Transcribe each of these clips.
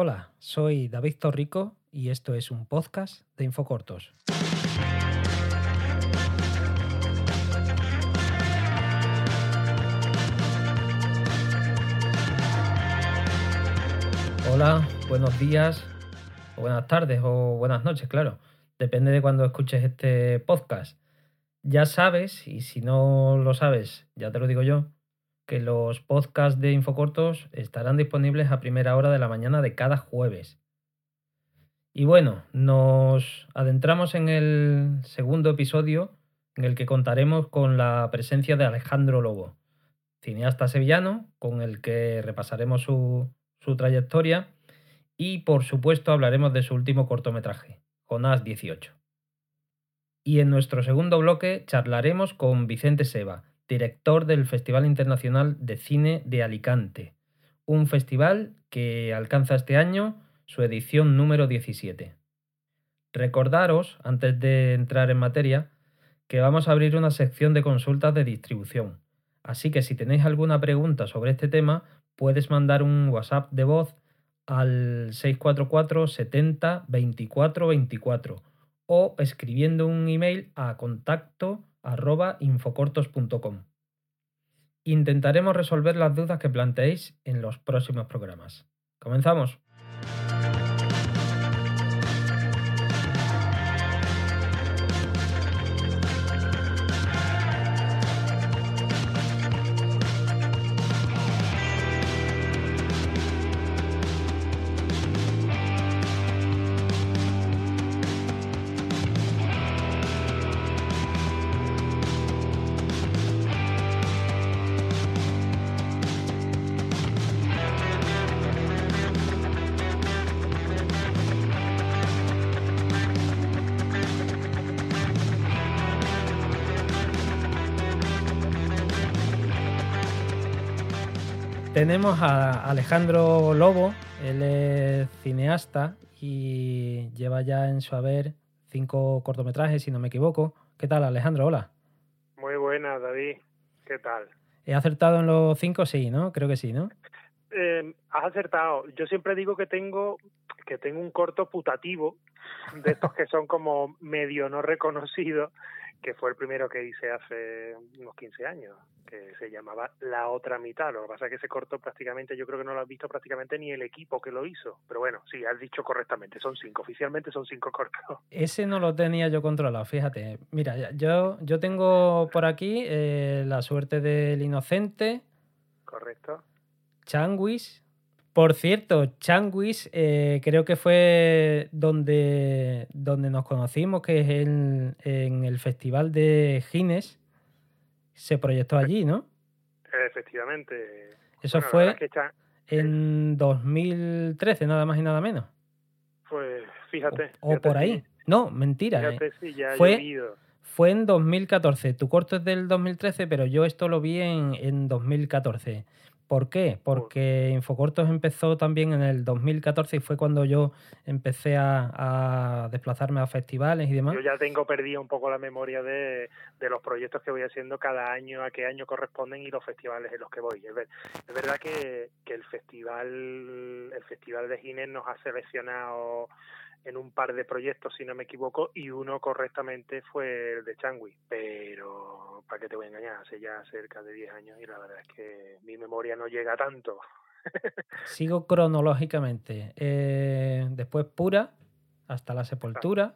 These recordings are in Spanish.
Hola, soy David Torrico y esto es un podcast de Infocortos. Hola, buenos días, o buenas tardes o buenas noches, claro. Depende de cuando escuches este podcast. Ya sabes, y si no lo sabes, ya te lo digo yo, que los podcasts de Infocortos estarán disponibles a primera hora de la mañana de cada jueves. Y bueno, nos adentramos en el segundo episodio en el que contaremos con la presencia de Alejandro Lobo, cineasta sevillano con el que repasaremos su, su trayectoria y por supuesto hablaremos de su último cortometraje, Jonás 18. Y en nuestro segundo bloque charlaremos con Vicente Seba, director del Festival Internacional de Cine de Alicante, un festival que alcanza este año su edición número 17. Recordaros, antes de entrar en materia, que vamos a abrir una sección de consultas de distribución, así que si tenéis alguna pregunta sobre este tema, puedes mandar un WhatsApp de voz al 644 70 24 24 o escribiendo un email a contacto arroba infocortos.com. Intentaremos resolver las dudas que planteéis en los próximos programas. ¡Comenzamos! Tenemos a Alejandro Lobo, él es cineasta y lleva ya en su haber cinco cortometrajes, si no me equivoco. ¿Qué tal, Alejandro? Hola. Muy buena, David. ¿Qué tal? ¿He acertado en los cinco? Sí, ¿no? Creo que sí, ¿no? Eh, has acertado. Yo siempre digo que tengo que tengo un corto putativo de estos que son como medio no reconocidos que fue el primero que hice hace unos 15 años, que se llamaba La otra mitad. Lo que pasa es que se cortó prácticamente, yo creo que no lo has visto prácticamente ni el equipo que lo hizo. Pero bueno, sí, has dicho correctamente, son cinco, oficialmente son cinco cortos. Ese no lo tenía yo controlado, fíjate. Mira, yo, yo tengo por aquí eh, La suerte del inocente. Correcto. Changuis, por cierto, Changuis eh, creo que fue donde, donde nos conocimos, que es en, en el Festival de Gines. Se proyectó allí, ¿no? Efectivamente. Eso fue en 2013, nada más y nada menos. Pues fíjate. O, por ahí. No, mentira. Fíjate, sí, ya fue, fue en 2014. Tu corto es del 2013, pero yo esto lo vi en, en 2014. ¿Por qué? Porque Infocortos empezó también en el 2014 y fue cuando yo empecé a, desplazarme a festivales y demás. Yo ya tengo perdida un poco la memoria de, los proyectos que voy haciendo cada año, a qué año corresponden y los festivales en los que voy. Es, verdad que, que, el festival el festival de Ginés nos ha seleccionado en un par de proyectos, si no me equivoco, y uno correctamente fue el de Changui. Pero, ¿para qué te voy a engañar? Hace ya cerca de 10 años y la verdad es que mi memoria no llega tanto. Sigo cronológicamente. Eh, después Pura, hasta la sepultura.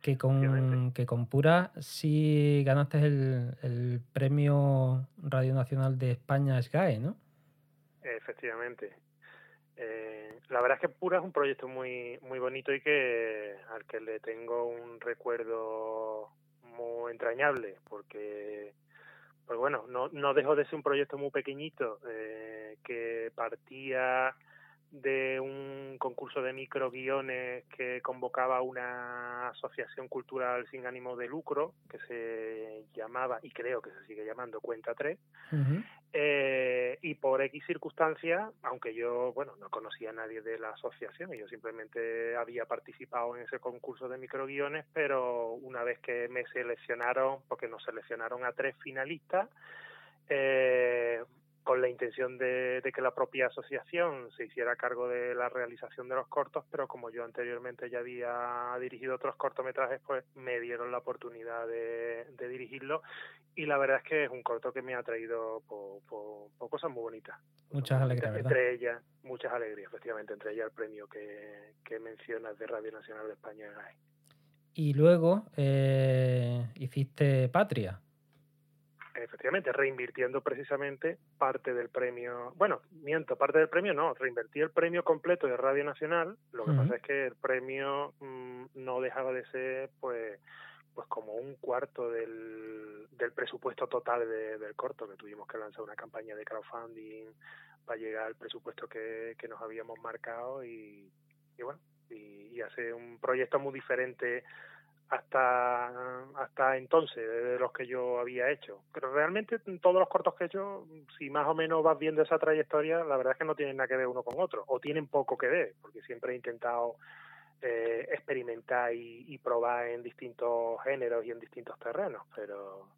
Que con, que con Pura sí ganaste el, el premio Radio Nacional de España SGAE, ¿no? Efectivamente. Eh, la verdad es que Pura es un proyecto muy muy bonito y que al que le tengo un recuerdo muy entrañable porque pues bueno no no dejó de ser un proyecto muy pequeñito eh, que partía de un concurso de microguiones que convocaba una asociación cultural sin ánimo de lucro que se llamaba y creo que se sigue llamando Cuenta 3 eh, y por X circunstancias, aunque yo bueno no conocía a nadie de la asociación yo simplemente había participado en ese concurso de microguiones pero una vez que me seleccionaron porque nos seleccionaron a tres finalistas eh, con la intención de, que la propia asociación se hiciera cargo de la realización de los cortos, pero como yo anteriormente ya había dirigido otros cortometrajes, pues me dieron la oportunidad de, dirigirlo y la verdad es que es un corto que me ha traído por, cosas muy bonitas. Muchas alegrías, ¿verdad? Entre ellas, muchas alegrías, efectivamente, entre ellas el premio que, que mencionas de Radio Nacional de España. Y luego eh, hiciste Patria efectivamente, reinvirtiendo precisamente parte del premio, bueno, miento, parte del premio no, reinvertí el premio completo de Radio Nacional, lo que pasa es que el premio mm, no dejaba de ser, pues, pues como un cuarto del, del presupuesto total del corto, que tuvimos que lanzar una campaña de crowdfunding para llegar al presupuesto que, que nos habíamos marcado y, y bueno, y, y hacer un proyecto muy diferente hasta hasta entonces de los que yo había hecho. Pero realmente todos los cortos que he hecho, si más o menos vas viendo esa trayectoria, la verdad es que no tienen nada que ver uno con otro, o tienen poco que ver, porque siempre he intentado eh, experimentar y, probar en distintos géneros y en distintos terrenos, pero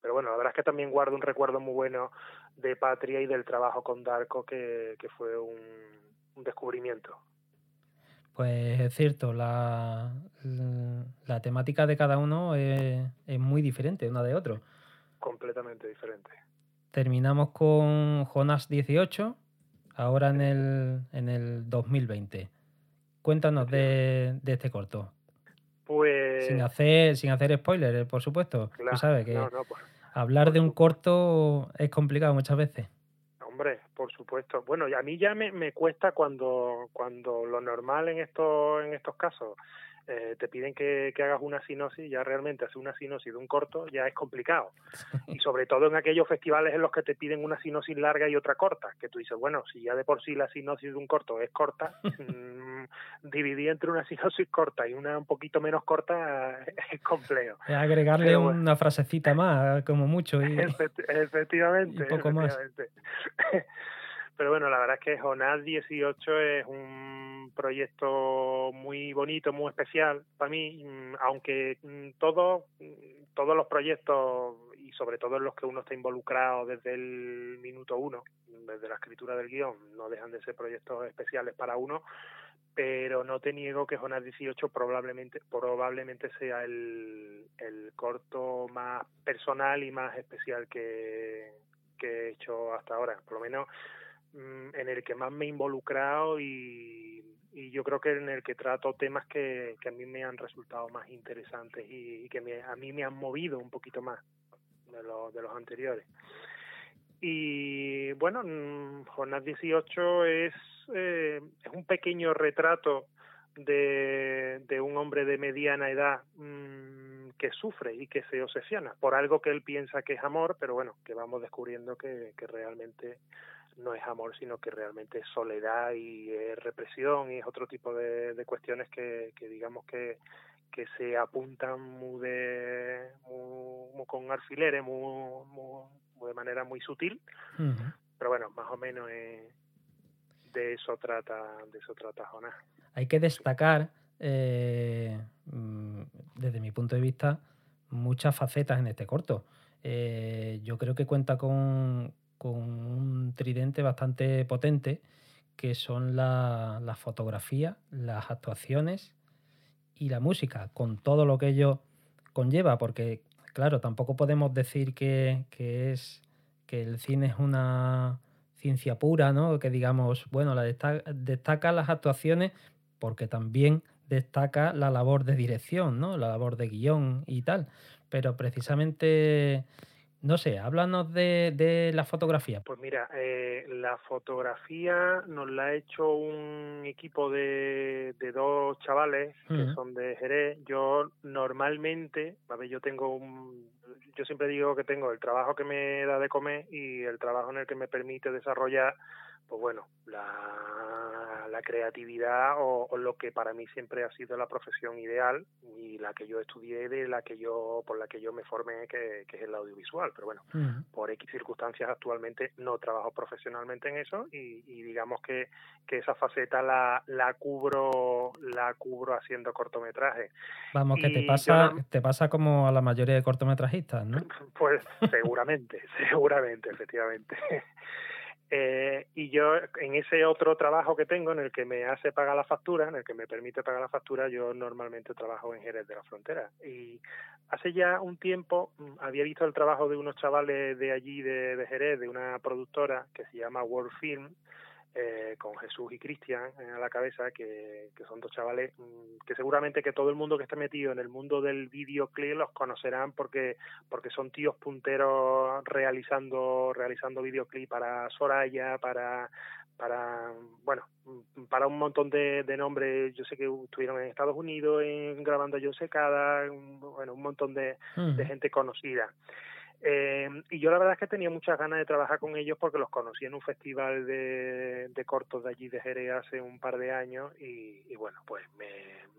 pero bueno, la verdad es que también guardo un recuerdo muy bueno de Patria y del trabajo con Darko, que, que fue un descubrimiento. Pues es cierto, la, la temática de cada uno es, muy diferente una de otro. Completamente diferente. Terminamos con Jonas 18, ahora en el, en el 2020. Cuéntanos de, de este corto. Pues. Sin hacer, sin hacer spoilers, eh, por supuesto. Tú sabes que pues, hablar de un corto es complicado muchas veces. Por supuesto. Bueno, a mí ya me, me cuesta cuando, cuando lo normal en estos, en estos casos eh, te piden que, hagas una sinosis, ya realmente hacer una sinosis de un corto ya es complicado. Y sobre todo en aquellos festivales en los que te piden una sinosis larga y otra corta, que tú dices, bueno, si ya de por sí la sinosis de un corto es corta, mmm, dividir entre una sinosis corta y una un poquito menos corta es complejo. agregarle una frasecita más, como mucho. Y, efectivamente. poco más. Pero bueno, la verdad es que Jonás 18 es un proyecto muy bonito, muy especial para mí, mm, aunque mm, todos, mm, todos los proyectos y sobre todo en los que uno está involucrado desde el minuto uno, desde la escritura del guion, no dejan de ser proyectos especiales para uno, pero no te niego que Jonás 18 probablemente, probablemente sea el, el corto más personal y más especial que, que he hecho hasta ahora. Por lo menos en el que más me he involucrado y, y yo creo que en el que trato temas que, que a mí me han resultado más interesantes y, que me, a mí me han movido un poquito más de, los de los anteriores. Y bueno, mm, Jornada 18 es, eh, es un pequeño retrato de, de un hombre de mediana edad mmm, que sufre y que se obsesiona por algo que él piensa que es amor, pero bueno, que vamos descubriendo que, que realmente no es amor, sino que realmente es soledad y es represión y es otro tipo de, de cuestiones que, que digamos que, que se apuntan muy, de, muy, con alfileres, muy, muy, de manera muy sutil, pero bueno, más o menos de eso trata, de eso trata Jonás. Hay que destacar, eh, mm, desde mi punto de vista, muchas facetas en este corto. Eh, yo creo que cuenta con, con un tridente bastante potente, que son la, la fotografía, las actuaciones y la música, con todo lo que ello conlleva, porque claro, tampoco podemos decir que, es que el cine es una ciencia pura, ¿no? Que digamos, bueno, la destaca, las actuaciones porque también destaca la labor de dirección, ¿no? La labor de guion y tal. Pero precisamente no sé, háblanos de, de la fotografía. Pues mira, eh, la fotografía nos la ha hecho un equipo de, de dos chavales que son de Jerez. Yo normalmente, a ver, yo tengo un, yo siempre digo que tengo el trabajo que me da de comer y el trabajo en el que me permite desarrollar pues bueno, la, la creatividad o, lo que para mí siempre ha sido la profesión ideal y la que yo estudié de la que yo por la que yo me formé que, es el audiovisual. Pero bueno por x circunstancias actualmente no trabajo profesionalmente en eso y, digamos que, que esa faceta la, la cubro la cubro haciendo cortometrajes. Vamos que te pasa te pasa como a la mayoría de cortometrajistas no pues seguramente seguramente efectivamente Eh, y yo, en ese otro trabajo que tengo, en el que me hace pagar la factura, en el que me permite pagar la factura, yo normalmente trabajo en Jerez de la Frontera. Y hace ya un tiempo mm, había visto el trabajo de unos chavales de allí, de, de Jerez, de una productora que se llama World Film, eh, con Jesús y Cristian eh, a la cabeza, que, que, son dos chavales mm, que seguramente que todo el mundo que está metido en el mundo del videoclip los conocerán porque porque son tíos punteros realizando realizando videoclip para Soraya, para para bueno mm, para un montón de, de nombres. Yo sé que estuvieron en Estados Unidos en, grabando Yo Secada bueno un montón de, de gente conocida eh, y yo la verdad es que tenía muchas ganas de trabajar con ellos porque los conocí en un festival de, de cortos de allí de Jerez hace un par de años y, y bueno, pues me,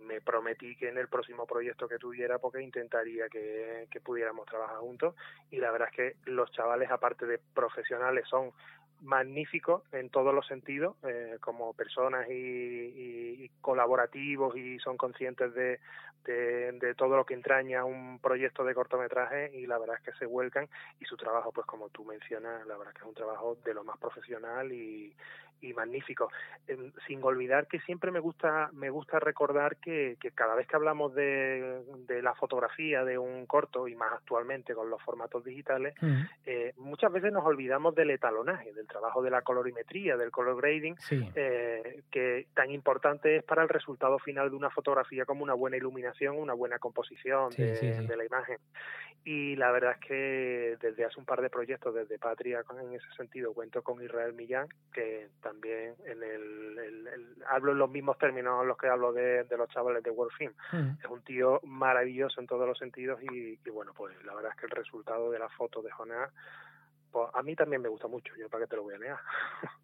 me, prometí que en el próximo proyecto que tuviera porque intentaría que, que pudiéramos trabajar juntos. Y la verdad es que los chavales aparte de profesionales son magníficos en todos los sentidos, eh, como personas y, y, colaborativos y son conscientes de, de, de, todo lo que entraña un proyecto de cortometraje y la verdad es que se vuelcan. Y su trabajo, pues como tú mencionas, la verdad es que es un trabajo de lo más profesional y, y magnífico. Eh, sin olvidar que siempre me gusta me gusta recordar que, que cada vez que hablamos de, de, la fotografía de un corto y más actualmente con los formatos digitales, mm. eh, muchas veces nos olvidamos del etalonaje, del trabajo de la colorimetría, del color grading, sí. eh, que tan importante es para el resultado final de una fotografía como una buena iluminación, una buena composición sí, de, sí, de, la imagen. Y la verdad es que desde hace un par de proyectos, desde Patria en ese sentido, cuento con Israel Millán, que también en el, el, el, hablo en los mismos términos en los que hablo de, de los chavales de World Film. Mm. Es un tío maravilloso en todos los sentidos y, y, bueno, pues la verdad es que el resultado de la foto de Jonás, pues a mí también me gusta mucho, yo para qué te lo voy a negar.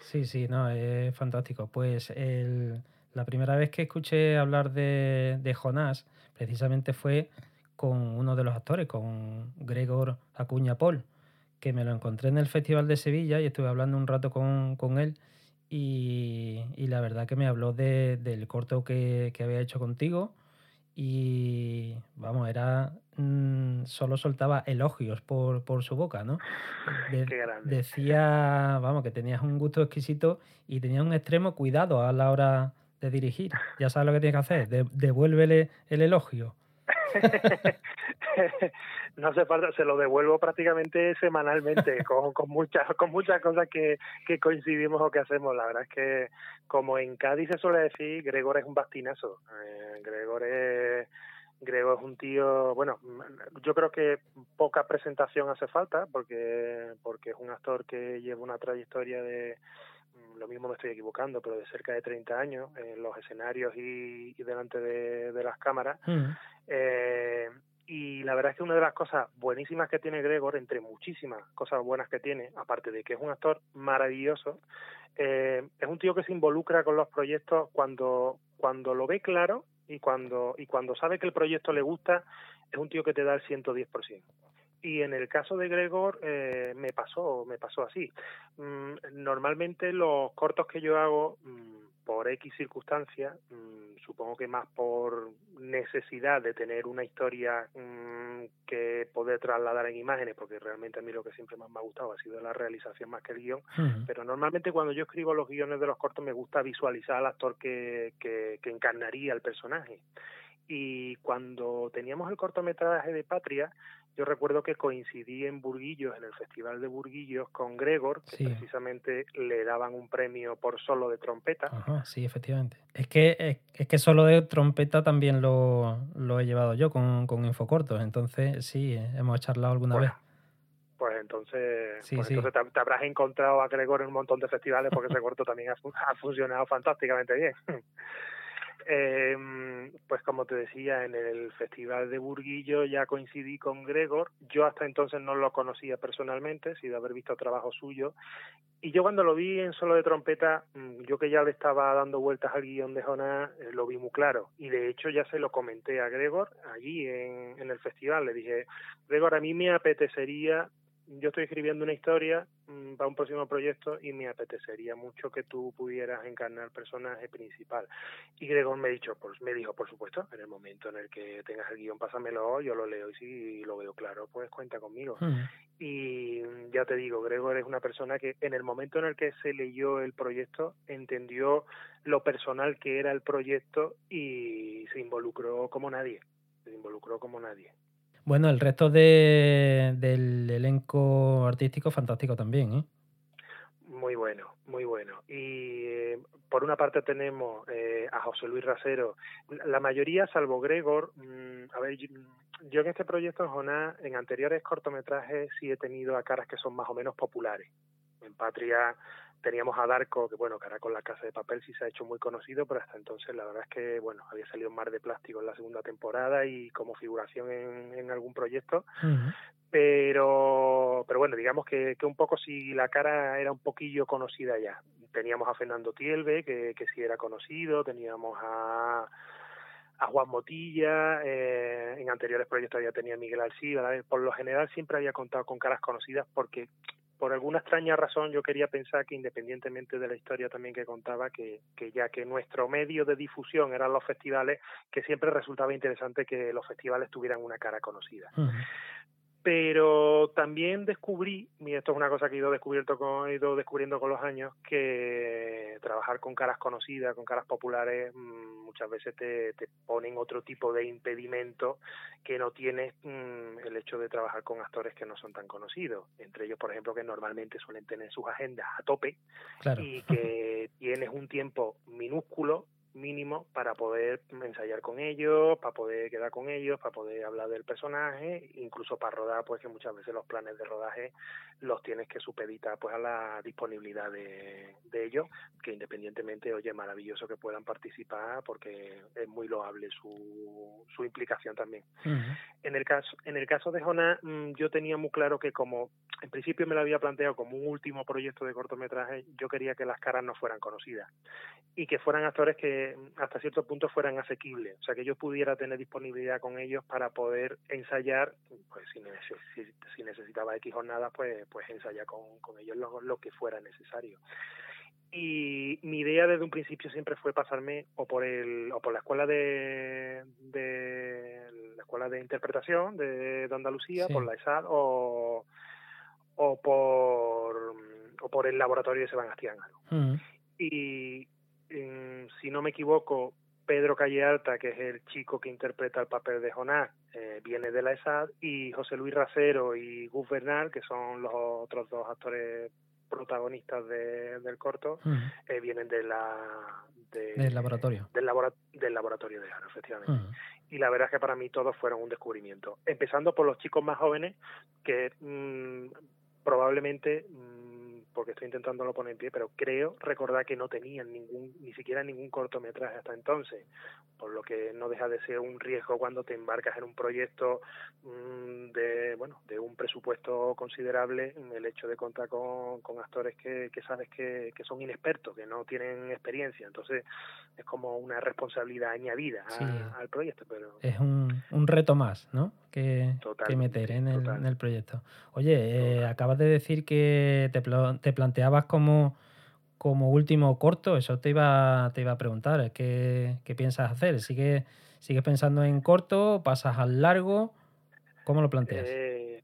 Sí, sí, no, es fantástico. Pues el, la primera vez que escuché hablar de, de Jonás, precisamente fue con uno de los actores, con Gregor Acuña Paul que me lo encontré en el Festival de Sevilla y estuve hablando un rato con, con él y, y, la verdad que me habló de, del corto que, que, había hecho contigo y vamos, era mmm, solo soltaba elogios por, por su boca, ¿no? De, decía, vamos, que tenías un gusto exquisito y tenías un extremo cuidado a la hora de dirigir. Ya sabes lo que tienes que hacer, de, devuélvele el elogio. no hace falta, se lo devuelvo prácticamente semanalmente con, con muchas con muchas cosas que, que coincidimos o que hacemos. La verdad es que, como en Cádiz se suele decir, Gregor es un bastinazo. Eh, Gregor es Gregor es un tío, bueno, yo creo que poca presentación hace falta porque porque es un actor que lleva una trayectoria de lo mismo me estoy equivocando, pero de cerca de 30 años en los escenarios y, y delante de, de, las cámaras. Mm. Eh, y la verdad es que una de las cosas buenísimas que tiene Gregor, entre muchísimas cosas buenas que tiene, aparte de que es un actor maravilloso, eh, es un tío que se involucra con los proyectos cuando, cuando lo ve claro y cuando, y cuando sabe que el proyecto le gusta, es un tío que te da el 110%. Y en el caso de Gregor eh, me pasó, me pasó así. Mm, normalmente los cortos que yo hago, mm, por X circunstancias, mm, supongo que más por necesidad de tener una historia mmm, que poder trasladar en imágenes, porque realmente a mí lo que siempre más me ha gustado ha sido la realización más que el guion, uh -huh. pero normalmente cuando yo escribo los guiones de los cortos me gusta visualizar al actor que, que, que encarnaría el personaje. Y cuando teníamos el cortometraje de Patria, yo recuerdo que coincidí en Burguillos, en el Festival de Burguillos, con Gregor, que sí. precisamente le daban un premio por solo de trompeta. Ajá, sí, efectivamente. Es que, es, es que solo de trompeta también lo, lo he llevado yo con, con Infocortos, entonces sí, hemos charlado alguna bueno, vez. Pues entonces, sí, pues sí. entonces te, te, habrás encontrado a Gregor en un montón de festivales porque ese corto también ha, ha funcionado fantásticamente bien. Eh, pues como te decía, en el Festival de Burguillo ya coincidí con Gregor. Yo hasta entonces no lo conocía personalmente, sin haber visto trabajo suyo. Y yo cuando lo vi en solo de trompeta, mm, yo que ya le estaba dando vueltas al guion de Jonás, eh, lo vi muy claro. Y de hecho ya se lo comenté a Gregor allí en, en el festival. Le dije, Gregor, a mí me apetecería yo estoy escribiendo una historia mm, para un próximo proyecto y me apetecería mucho que tú pudieras encarnar el personaje principal. Y Gregor me, dicho, pues, me dijo, por supuesto, en el momento en el que tengas el guion, pásamelo, yo lo leo y si lo veo claro, pues cuenta conmigo. Y ya te digo, Gregor es una persona que en el momento en el que se leyó el proyecto, entendió lo personal que era el proyecto y se involucró como nadie, se involucró como nadie. Bueno, el resto de, del elenco artístico fantástico también, ¿eh? Muy bueno, muy bueno. Y eh, por una parte tenemos eh, a José Luis Rasero. La mayoría, salvo Gregor, mm, a ver, yo en este proyecto en Jonás, en anteriores cortometrajes, sí he tenido a caras que son más o menos populares. En Patria teníamos a Darko, que bueno, cara con la casa de papel sí se ha hecho muy conocido, pero hasta entonces la verdad es que, bueno, había salido un mar de plástico en la segunda temporada y como figuración en, en algún proyecto. Pero, pero bueno, digamos que, que un poco si la cara era un poquillo conocida ya. Teníamos a Fernando Tielbe, que, que sí era conocido, teníamos a a Juan Motilla, eh, en anteriores proyectos ya tenía Miguel Alcida, por lo general siempre había contado con caras conocidas porque por alguna extraña razón yo quería pensar que independientemente de la historia también que contaba, que, que ya que nuestro medio de difusión eran los festivales, que siempre resultaba interesante que los festivales tuvieran una cara conocida pero también descubrí, y esto es una cosa que he ido, descubierto con, he ido descubriendo con los años, que trabajar con caras conocidas, con caras populares, mm, muchas veces te, te ponen otro tipo de impedimento que no tienes mm, el hecho de trabajar con actores que no son tan conocidos. Entre ellos, por ejemplo, que normalmente suelen tener sus agendas a tope y que tienes un tiempo minúsculo mínimo para poder ensayar con ellos, para poder quedar con ellos, para poder hablar del personaje, incluso para rodar, pues que muchas veces los planes de rodaje los tienes que supeditar pues a la disponibilidad de, de ellos, que independientemente, oye, maravilloso que puedan participar porque es muy loable su, su implicación también. En el caso en el caso de Jonás, mm, yo tenía muy claro que como en principio me lo había planteado como un último proyecto de cortometraje, yo quería que las caras no fueran conocidas y que fueran actores que hasta cierto punto fueran asequibles, o sea, que yo pudiera tener disponibilidad con ellos para poder ensayar, pues si, si necesitaba X jornadas, pues, pues ensayar con, con ellos lo, lo que fuera necesario. Y mi idea desde un principio siempre fue pasarme o por el o por la escuela de, de la escuela de interpretación de, Andalucía por la ESAD o, o por o por el laboratorio de Sebastián y, si no me equivoco, Pedro Calle Alta, que es el chico que interpreta el papel de Jonás, eh, viene de la ESAD, y José Luis Racero y Gus Bernal, que son los otros dos actores protagonistas del corto, eh, vienen de la, del laboratorio. Del, del laboratorio de Aro, efectivamente. Y la verdad es que para mí todos fueron un descubrimiento. Empezando por los chicos más jóvenes, que mm, probablemente... Mm, porque estoy intentándolo poner en pie, pero creo recordar que no tenían ningún, ni siquiera ningún cortometraje hasta entonces, por lo que no deja de ser un riesgo cuando te embarcas en un proyecto mm, de, bueno, de un presupuesto considerable, el hecho de contar con, con actores que, que sabes que, que, son inexpertos, que no tienen experiencia, entonces es como una responsabilidad añadida al proyecto. pero Es un, un reto más, ¿no? Que, que meter en el, en el, proyecto. Oye, eh, acabas de decir que te, te planteabas como, como último corto, eso te iba, te iba a preguntar, ¿qué, qué piensas hacer? ¿Sigues, ¿Sigues pensando en corto? ¿Pasas al largo? ¿Cómo lo planteas? Eh,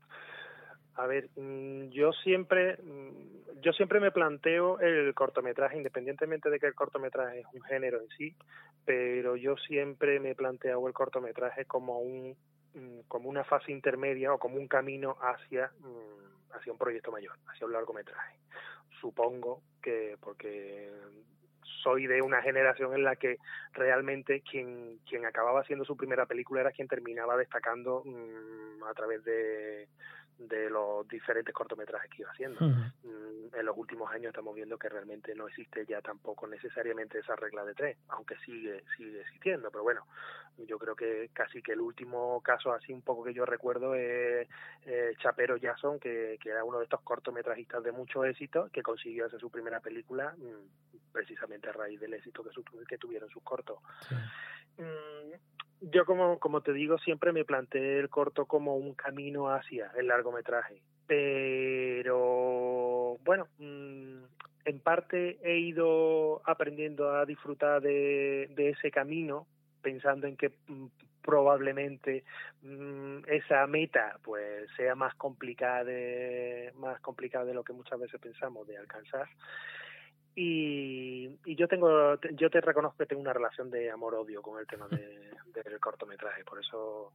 a ver, mm, yo siempre, mm, yo siempre me planteo el cortometraje, independientemente de que el cortometraje es un género en sí, pero yo siempre me planteo el cortometraje como un mm, como una fase intermedia o como un camino hacia hacia un proyecto mayor, hacia un largometraje. Supongo que porque soy de una generación en la que realmente quien, quien acababa haciendo su primera película era quien terminaba destacando mm, a través de, de los diferentes cortometrajes que iba haciendo. Mm, en los últimos años estamos viendo que realmente no existe ya tampoco necesariamente esa regla de tres, aunque sigue sigue existiendo, pero bueno, yo creo que casi que el último caso así un poco que yo recuerdo es eh, Chapero Jason, que, que era uno de estos cortometrajistas de mucho éxito, que consiguió hacer su primera película mm, precisamente a raíz del éxito que, su, que tuvieron sus cortos. Mm, yo como, como te digo, siempre me planteé el corto como un camino hacia el largometraje. pero bueno, mm, en parte he ido aprendiendo a disfrutar de, ese camino, pensando en que mm, probablemente mm, esa meta pues sea más complicada de, más complicada de lo que muchas veces pensamos de alcanzar y, y yo tengo yo te reconozco que tengo una relación de amor odio con el tema de, del cortometraje por eso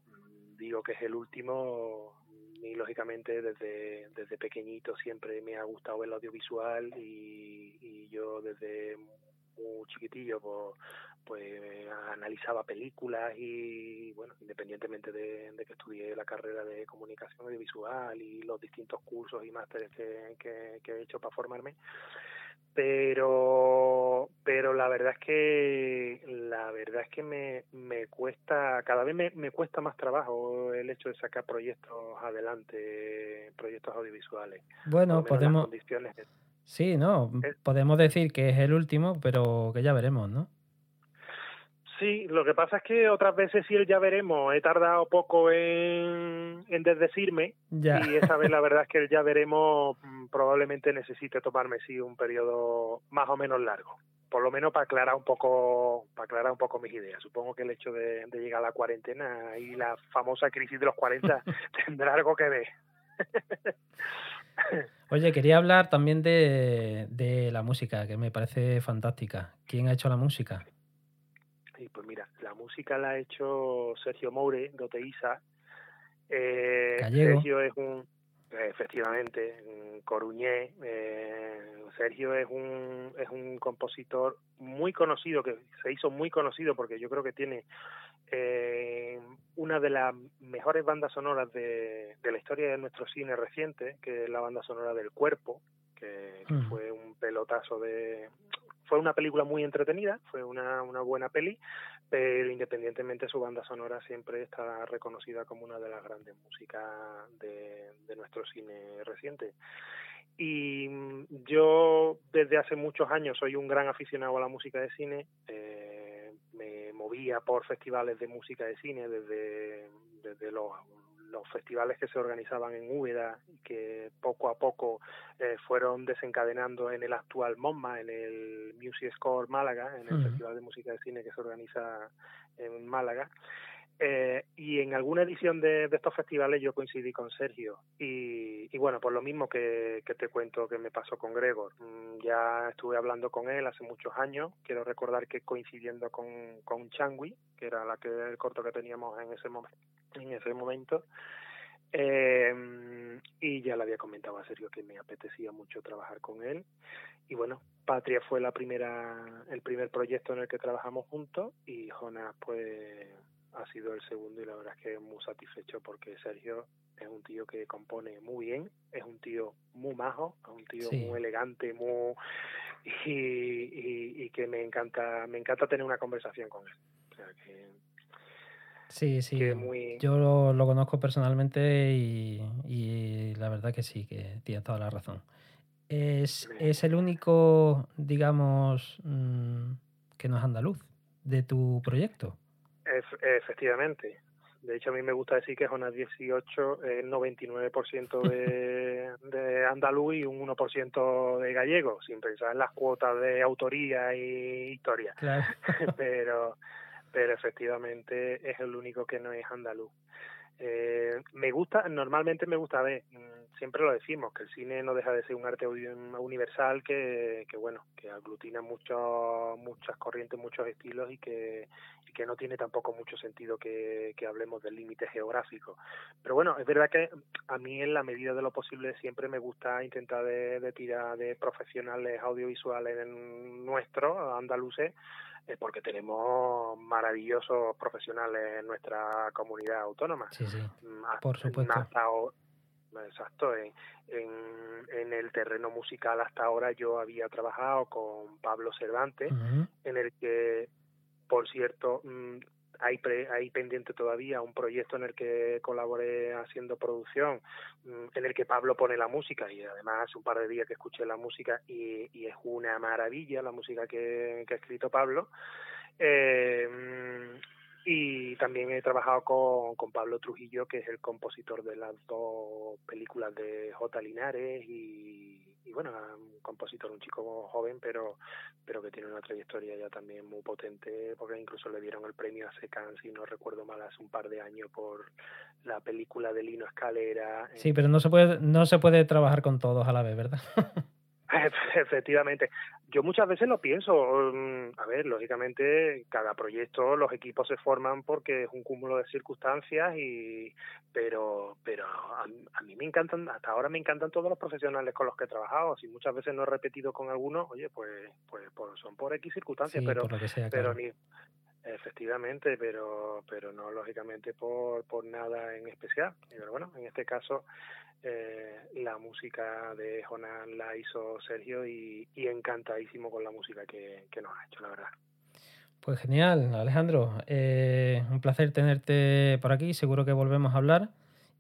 digo que es el último y lógicamente desde, desde pequeñito siempre me ha gustado el audiovisual y, y yo desde muy chiquitillo pues, pues analizaba películas y bueno independientemente de, que estudié la carrera de comunicación audiovisual y los distintos cursos y másteres que, que he hecho para formarme pero pero la verdad es que la verdad es que me, me cuesta cada vez me, me cuesta más trabajo el hecho de sacar proyectos adelante proyectos audiovisuales bueno podemos sí no podemos decir que es el último pero que ya veremos no Sí, lo que pasa es que otras veces sí el ya veremos, he tardado poco en, en desdecirme y esa vez la verdad es que el ya veremos mm, probablemente necesite tomarme sí un periodo más o menos largo, por lo menos para aclarar un poco, para aclarar un poco mis ideas. Supongo que el hecho de, llegar a la cuarentena y la famosa crisis de los 40 tendrá algo que ver. Oye, quería hablar también de, de la música, que me parece fantástica. ¿Quién ha hecho la música? Pues mira, la música la ha hecho Sergio Moure, Goteiza. Eh, Sergio es un, efectivamente, coruñé. Eh, Sergio es un, es un compositor muy conocido, que se hizo muy conocido porque yo creo que tiene eh, una de las mejores bandas sonoras de, de, la historia de nuestro cine reciente, que es la banda sonora del cuerpo, que, mm. fue un pelotazo de, fue una película muy entretenida, fue una, una buena peli, pero independientemente su banda sonora siempre está reconocida como una de las grandes músicas de, nuestro cine reciente. Y mm, yo desde hace muchos años soy un gran aficionado a la música de cine, eh, me movía por festivales de música de cine desde, desde los los festivales que se organizaban en Úbeda y que poco a poco eh, fueron desencadenando en el actual MOMA, en el Music Score Málaga, en el Festival de Música de Cine que se organiza en Málaga. Eh, y en alguna edición de, estos festivales yo coincidí con Sergio. Y, bueno, por lo mismo que, te cuento que me pasó con Gregor, mm, ya estuve hablando con él hace muchos años, quiero recordar que coincidiendo con, con Changui, que era la que el corto que teníamos en ese, momento en ese momento, eh, y ya le había comentado a Sergio que me apetecía mucho trabajar con él. Y bueno Patria fue la primera el primer proyecto en el que trabajamos juntos y Jonas pues ha sido el segundo y la verdad es que muy satisfecho porque Sergio es un tío que compone muy bien, es un tío muy majo, es un tío muy elegante, muy y, y, que me encanta, me encanta tener una conversación con él. O sea que Sí, sí. Yo lo, conozco personalmente y, la verdad que sí, que tiene toda la razón. Es, es el único, digamos, mm, que no es andaluz de tu proyecto efectivamente. De hecho, a mí me gusta decir que Jonas 18 es 99% de, de andaluz y un 1% de gallego, sin pensar en las cuotas de autoría y historia. pero, pero efectivamente es el único que no es andaluz. Eh, me gusta, normalmente me gusta ver, mm, siempre lo decimos, que el cine no deja de ser un arte universal que, que bueno, que aglutina mucho, muchas corrientes, muchos estilos y que, y que no tiene tampoco mucho sentido que, que hablemos del límite geográfico. Pero bueno, es verdad que a mí en la medida de lo posible siempre me gusta intentar de, de tirar de profesionales audiovisuales en nuestro, andaluces, es porque tenemos maravillosos profesionales en nuestra comunidad autónoma. Sí, sí, mm, por supuesto. exacto, en, en, el terreno musical hasta ahora yo había trabajado con Pablo Cervantes, en el que, por cierto, hay, hay pendiente todavía un proyecto en el que colaboré haciendo producción, mm, en el que Pablo pone la música y además hace un par de días que escuché la música y, es una maravilla la música que, ha escrito Pablo. Eh, Y también he trabajado con, con Pablo Trujillo, que es el compositor de las dos películas de J. Linares y y bueno, un compositor, un chico joven, pero pero que tiene una trayectoria ya también muy potente, porque incluso le dieron el premio a Secan, si no recuerdo mal, hace un par de años por la película de Lino Escalera. Sí, pero no se puede, no se puede trabajar con todos a la vez, ¿verdad? Efectivamente. Yo muchas veces lo pienso. Mm, a ver, lógicamente, cada proyecto, los equipos se forman porque es un cúmulo de circunstancias y, pero, pero a, mí me encantan, hasta ahora me encantan todos los profesionales con los que he trabajado. Si muchas veces no he repetido con algunos, oye, pues, pues, pues son por X circunstancias, pero, pero ni, efectivamente, pero, pero no lógicamente por, por nada en especial. Pero bueno, en este caso, eh, la música de Jonas la hizo Sergio y, encantadísimo con la música que, nos ha hecho, la verdad. Pues genial, Alejandro. Eh, un placer tenerte por aquí. Seguro que volvemos a hablar.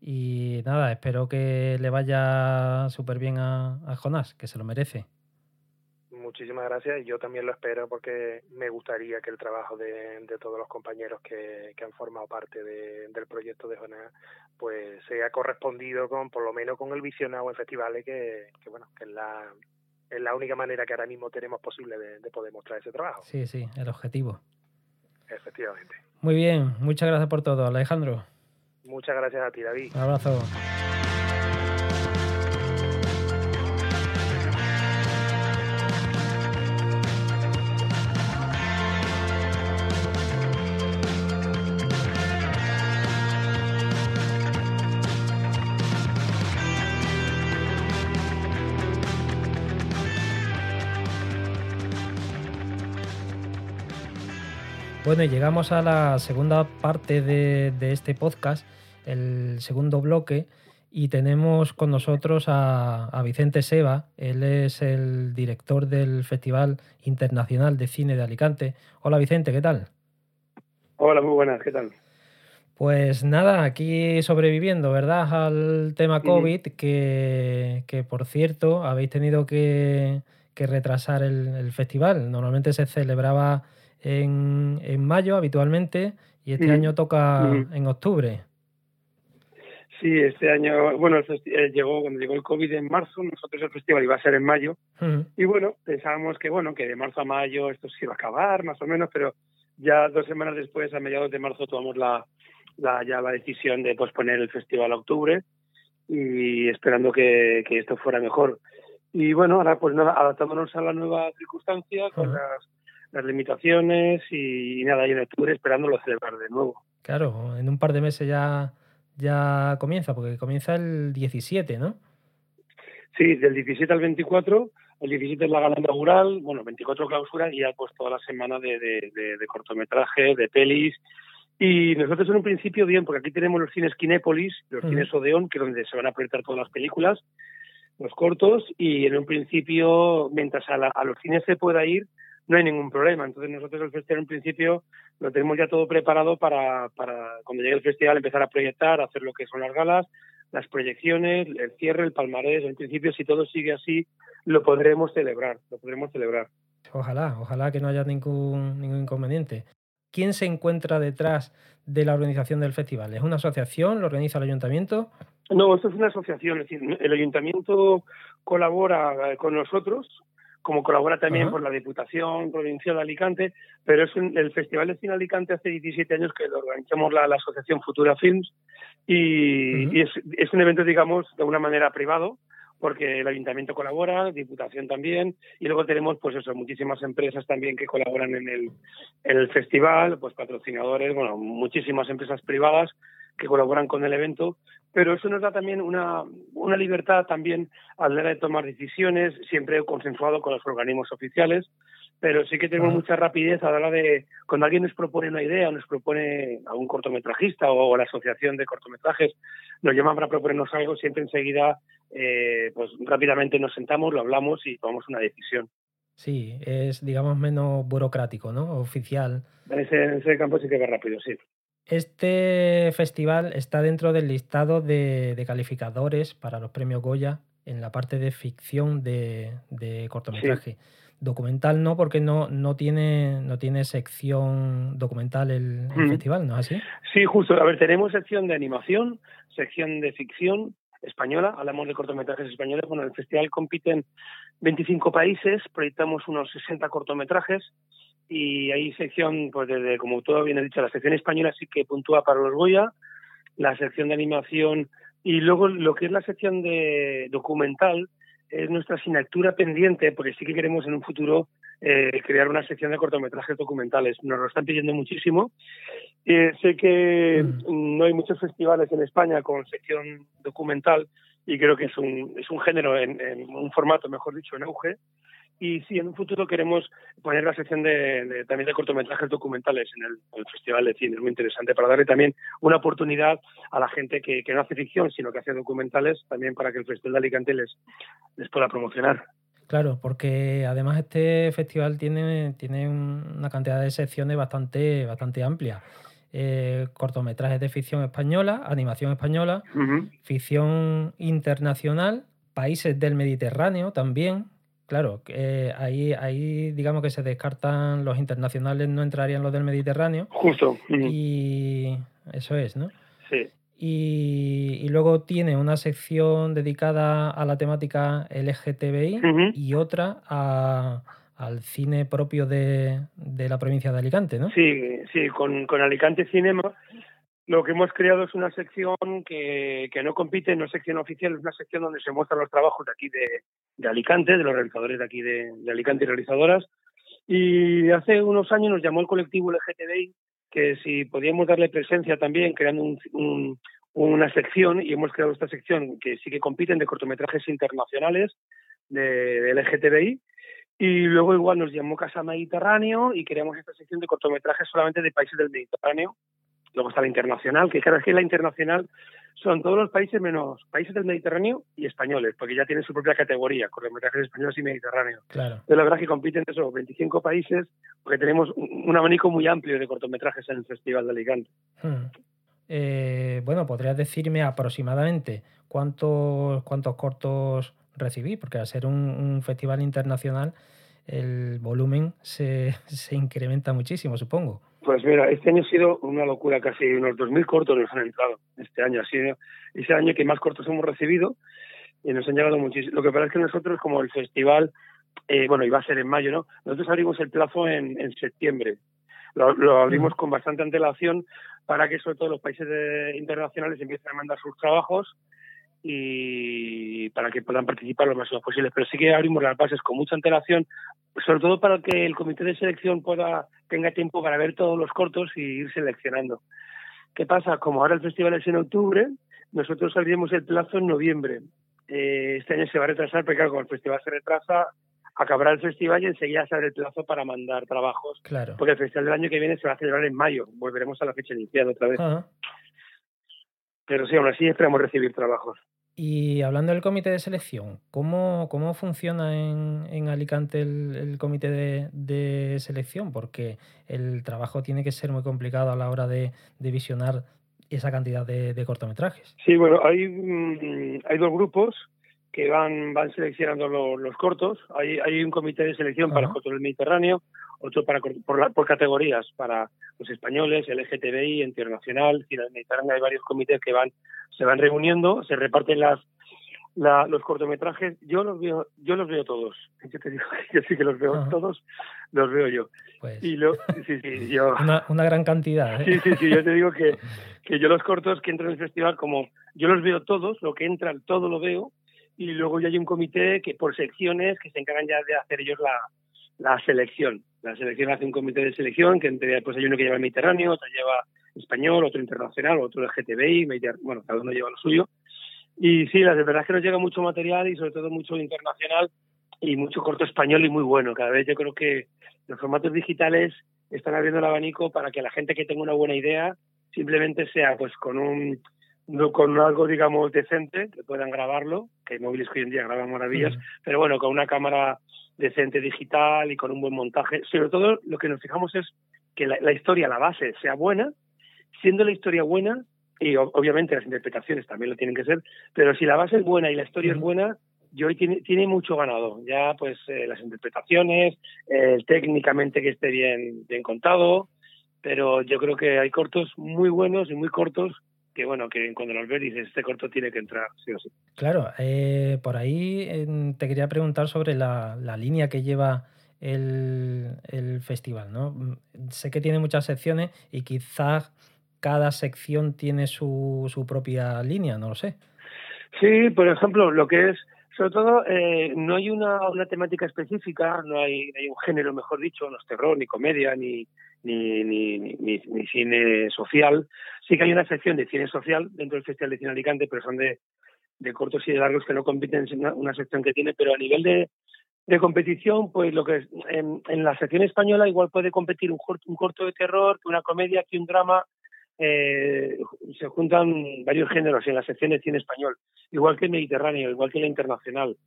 Y nada, espero que le vaya súper bien a, a Jonás, que se lo merece muchísimas gracias y yo también lo espero porque me gustaría que el trabajo de, todos los compañeros que, han formado parte del proyecto de Jonás pues sea correspondido con por lo menos con el visionado en festivales que, bueno que es la es la única manera que ahora mismo tenemos posible de, poder mostrar ese trabajo. Sí, sí, el objetivo. Efectivamente. Muy bien, muchas gracias por todo, Alejandro. Muchas gracias a ti, David. Un abrazo. Bueno, llegamos a la segunda parte de, este podcast, el segundo bloque, y tenemos con nosotros a, Vicente Seba. Él es el director del Festival Internacional de Cine de Alicante. Hola Vicente, ¿qué tal? Hola, muy buenas, ¿qué tal? Pues nada, aquí sobreviviendo, ¿verdad? Al tema COVID, que, que, por cierto habéis tenido que, retrasar el, festival. Normalmente se celebraba en, en mayo habitualmente y este año toca en octubre. Sí, este año, bueno, eh, llegó cuando llegó el COVID en marzo, nosotros el festival iba a ser en mayo. Y bueno, pensábamos que bueno, que de marzo a mayo esto se iba a acabar más o menos, pero ya dos semanas después, a mediados de marzo, tomamos la, la ya la decisión de posponer el festival a octubre y esperando que, que esto fuera mejor. Y bueno, ahora pues nada, adaptándonos a la nueva circunstancia, con las las limitaciones y, nada, y en octubre esperándolo celebrar de nuevo. Claro, en un par de meses ya, ya comienza, porque comienza el 17, ¿no? Sí, del 17 al 24. El 17 es la gala inaugural, bueno, 24 clausura y ya pues toda la semana de, de, de, cortometraje, de pelis. Y nosotros en un principio bien, porque aquí tenemos los cines Kinépolis, los cines Odeón, que es donde se van a proyectar todas las películas, los cortos, y en un principio, mientras a, a los cines se pueda ir, no hay ningún problema. Entonces nosotros el festival en principio lo tenemos ya todo preparado para, para cuando llegue el festival empezar a proyectar, hacer lo que son las galas, las proyecciones, el cierre, el palmarés. En principio, si todo sigue así, lo podremos celebrar, lo podremos celebrar. Ojalá, ojalá que no haya ningún, ningún inconveniente. ¿Quién se encuentra detrás de la organización del festival? ¿Es una asociación? ¿Lo organiza el ayuntamiento? No, esto es una asociación. Es decir, el ayuntamiento colabora con nosotros como colabora también por la Diputación Provincial de Alicante, pero es el Festival de Cine Alicante hace 17 años que lo organizamos la, Asociación Futura Films y, es, es, un evento, digamos, de una manera privado, porque el ayuntamiento colabora, Diputación también, y luego tenemos, pues eso, muchísimas empresas también que colaboran en el, en el festival, pues patrocinadores, bueno, muchísimas empresas privadas que colaboran con el evento, pero eso nos da también una, una libertad también a la hora de tomar decisiones, siempre consensuado con los organismos oficiales, pero sí que tenemos mucha rapidez a la hora de, cuando alguien nos propone una idea, nos propone a un cortometrajista o, la asociación de cortometrajes, nos llaman para proponernos algo, siempre enseguida, eh, pues rápidamente nos sentamos, lo hablamos y tomamos una decisión. Sí, es, digamos, menos burocrático, ¿no? Oficial. En ese, en ese campo sí que va rápido, sí. Este festival está dentro del listado de, calificadores para los premios Goya en la parte de ficción de, cortometraje. Documental no, porque no, no tiene no tiene sección documental el, Mm. festival, ¿no es así? Sí, justo. A ver, tenemos sección de animación, sección de ficción española, hablamos de cortometrajes españoles. Bueno, en el festival compiten 25 países, proyectamos unos 60 cortometrajes y hay sección, pues desde, como todo bien he dicho, la sección española sí que puntúa para los Goya, la sección de animación y luego lo que es la sección de documental es nuestra asignatura pendiente, porque sí que queremos en un futuro eh, crear una sección de cortometrajes documentales. Nos lo están pidiendo muchísimo. Eh, sé que Mm. no hay muchos festivales en España con sección documental y creo que es un, es un género, en, en un formato, mejor dicho, en auge. Y sí, en un futuro queremos poner la sección de, de- también de cortometrajes documentales en el, en el Festival de Cine. Es muy interesante para darle también una oportunidad a la gente que, que no hace ficción, sino que hace documentales, también para que el Festival de Alicante les, les pueda promocionar. Claro, porque además este festival tiene, tiene un- una cantidad de secciones bastante, bastante amplia. Eh, cortometrajes de ficción española, animación española, ficción internacional, países del Mediterráneo también. Claro, eh, ahí, ahí digamos que se descartan los internacionales, no entrarían los del Mediterráneo. Justo. Y eso es, ¿no? Sí. Y, y luego tiene una sección dedicada a la temática LGTBI y otra a- al cine propio de, de la provincia de Alicante, ¿no? Sí, sí, con, con Alicante Cinema lo que hemos creado es una sección que, que no compite, no es sección oficial, es una sección donde se muestran los trabajos de aquí de, de Alicante, de los realizadores de aquí de, de Alicante y realizadoras. Y hace unos años nos llamó el colectivo LGTBI que si podíamos darle presencia también creando un- un- una sección y hemos creado esta sección que sí que compiten de cortometrajes internacionales de, de LGTBI y luego igual nos llamó Casa Mediterráneo y creamos esta sección de cortometrajes solamente de países del Mediterráneo. Luego está la internacional, que claro es que la internacional son todos los países menos países del Mediterráneo y españoles, porque ya tienen su propia categoría, cortometrajes españoles y mediterráneos. Claro. Entonces, la verdad es que compiten esos 25 países, porque tenemos un un abanico muy amplio de cortometrajes en el Festival de Alicante. Hmm. Eh, bueno, ¿podrías decirme aproximadamente cuántos, cuántos cortos recibí? Porque al ser un, un festival internacional, el volumen se, se incrementa muchísimo, supongo. Pues mira, este año ha sido una locura, casi unos 2.000 cortos nos han entrado. Este año ha sido ese año que más cortos hemos recibido y nos han llegado muchísimo. Lo que pasa es que nosotros, como el festival, eh, bueno, iba a ser en mayo, ¿no? Nosotros abrimos el plazo en, en septiembre. Lo, lo abrimos con bastante antelación para que sobre todo los países de- internacionales empiecen a mandar sus trabajos y para que puedan participar lo máximo posible. Pero sí que abrimos las bases con mucha antelación, sobre todo para que el comité de selección pueda tenga tiempo para ver todos los cortos y ir seleccionando. ¿Qué pasa? Como ahora el festival es en octubre, nosotros abrimos el plazo en noviembre. Eh, este año se va a retrasar, porque claro, como el festival se retrasa, acabará el festival y enseguida se abre el plazo para mandar trabajos, Claro. porque el festival del año que viene se va a celebrar en mayo. Volveremos a la fecha inicial otra vez. Pero sí, aún así esperamos recibir trabajos. Y hablando del comité de selección, ¿cómo, cómo funciona en, en Alicante el, el comité de, de selección? Porque el trabajo tiene que ser muy complicado a la hora de, de visionar esa cantidad de, de cortometrajes. Sí, bueno, hay, mm, hay dos grupos que van, van seleccionando lo- los cortos. Hay, hay un comité de selección para Ajá. cortos del Mediterráneo, otro para por, la- por categorías, para los españoles, el LGTBI, internacional, Mediterráneo. Hay varios comités que van se van reuniendo, se reparten las la- los cortometrajes. Yo los veo yo los veo todos. Yo te digo que yo sí que los veo todos, los veo yo. Pues Y lo, sí, sí, yo una, una gran cantidad. ¿eh? Sí, sí, sí, yo te digo que, que yo los cortos que entran en el festival, como yo los veo todos, lo que entra, todo lo veo, y luego ya hay un comité que por secciones que se encargan ya de hacer ellos la, la selección. La selección hace un comité de selección, que entre, pues hay uno que lleva el Mediterráneo, otro lleva español, otro internacional, otro LGTBI, Mediter- bueno, cada uno lleva lo suyo. Y sí, la verdad es que nos llega mucho material y sobre todo mucho internacional y mucho corto español y muy bueno. Cada vez yo creo que los formatos digitales están abriendo el abanico para que la gente que tenga una buena idea simplemente sea pues con un con algo digamos decente que puedan grabarlo que móviles que hoy en día graban maravillas pero bueno con una cámara decente digital y con un buen montaje. Sobre todo lo que nos fijamos es que la, la historia la base sea buena siendo la historia buena y o- obviamente las interpretaciones también lo tienen que ser pero si la base es buena y la historia es buena yo tiene, tiene mucho ganado. Ya, pues, eh, las interpretaciones, eh, técnicamente que esté bien, bien contado, pero yo creo que hay cortos muy buenos y muy cortos que, bueno, que cuando los ves dices, este corto tiene que entrar, sí o sí. Claro, eh, por ahí te quería preguntar sobre la, la línea que lleva el, el, festival, ¿no? Mm, sé que tiene muchas secciones y quizás cada sección tiene su, su propia línea, no lo sé. Sí, por ejemplo, lo que es, sobre todo, eh, no hay una, una temática específica, no hay, hay un género, mejor dicho, no es terror, ni comedia, ni, ni, ni, ni, ni, cine social. Sí que hay una sección de cine social dentro del Festival de Cine Alicante, pero son de, de cortos y de largos que no compiten en una, sección que tiene, pero a nivel de, de competición, pues lo que es, en, en, la sección española igual puede competir un, un corto de terror, que una comedia, que un drama, eh, se juntan varios géneros en la sección de cine español, igual que el Mediterráneo, igual que la internacional,